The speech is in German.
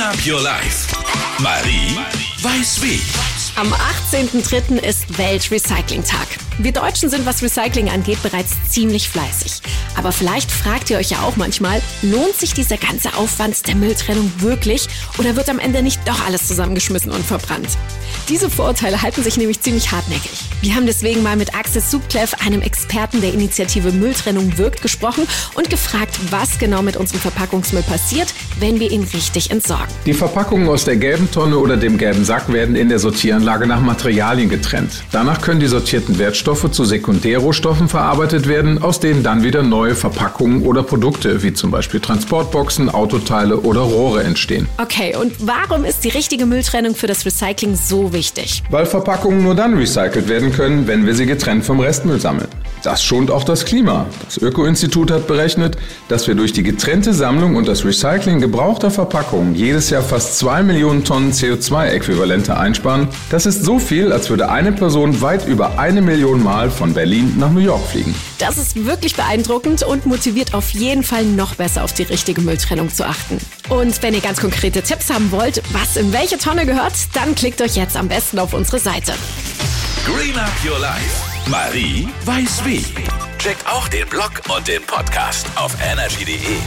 Up Your Life. Marie weiß wie. Am 18.03. ist Weltrecycling-Tag. Wir Deutschen sind, was Recycling angeht, bereits ziemlich fleißig. Aber vielleicht fragt ihr euch ja auch manchmal, lohnt sich dieser ganze Aufwand der Mülltrennung wirklich oder wird am Ende nicht doch alles zusammengeschmissen und verbrannt? Diese Vorurteile halten sich nämlich ziemlich hartnäckig. Wir haben deswegen mal mit Axel Subklev, einem Experten der Initiative Mülltrennung wirkt, gesprochen und gefragt, was genau mit unserem Verpackungsmüll passiert, wenn wir ihn richtig entsorgen. Die Verpackungen aus der gelben Tonne oder dem gelben Sack werden in der Sortieranlage nach Materialien getrennt. Danach können die sortierten Wertstoffe zu Sekundärrohstoffen verarbeitet werden, aus denen dann wieder neue Verpackungen oder Produkte, wie zum Beispiel Transportboxen, Autoteile oder Rohre entstehen. Okay, und warum ist die richtige Mülltrennung für das Recycling so wichtig? Weil Verpackungen nur dann recycelt werden können, wenn wir sie getrennt vom Restmüll sammeln. Das schont auch das Klima. Das Öko-Institut hat berechnet, dass wir durch die getrennte Sammlung und das Recycling gebrauchter Verpackungen jedes Jahr fast zwei Millionen Tonnen CO2-Äquivalente einsparen. Das ist so viel, als würde eine Person weit über eine Million Mal von Berlin nach New York fliegen. Das ist wirklich beeindruckend und motiviert auf jeden Fall noch besser auf die richtige Mülltrennung zu achten. Und wenn ihr ganz konkrete Tipps haben wollt, was in welche Tonne gehört, dann klickt euch jetzt am besten auf unsere Seite. Green Up Your Life. Marie weiß wie. Checkt auch den Blog und den Podcast auf energy.de.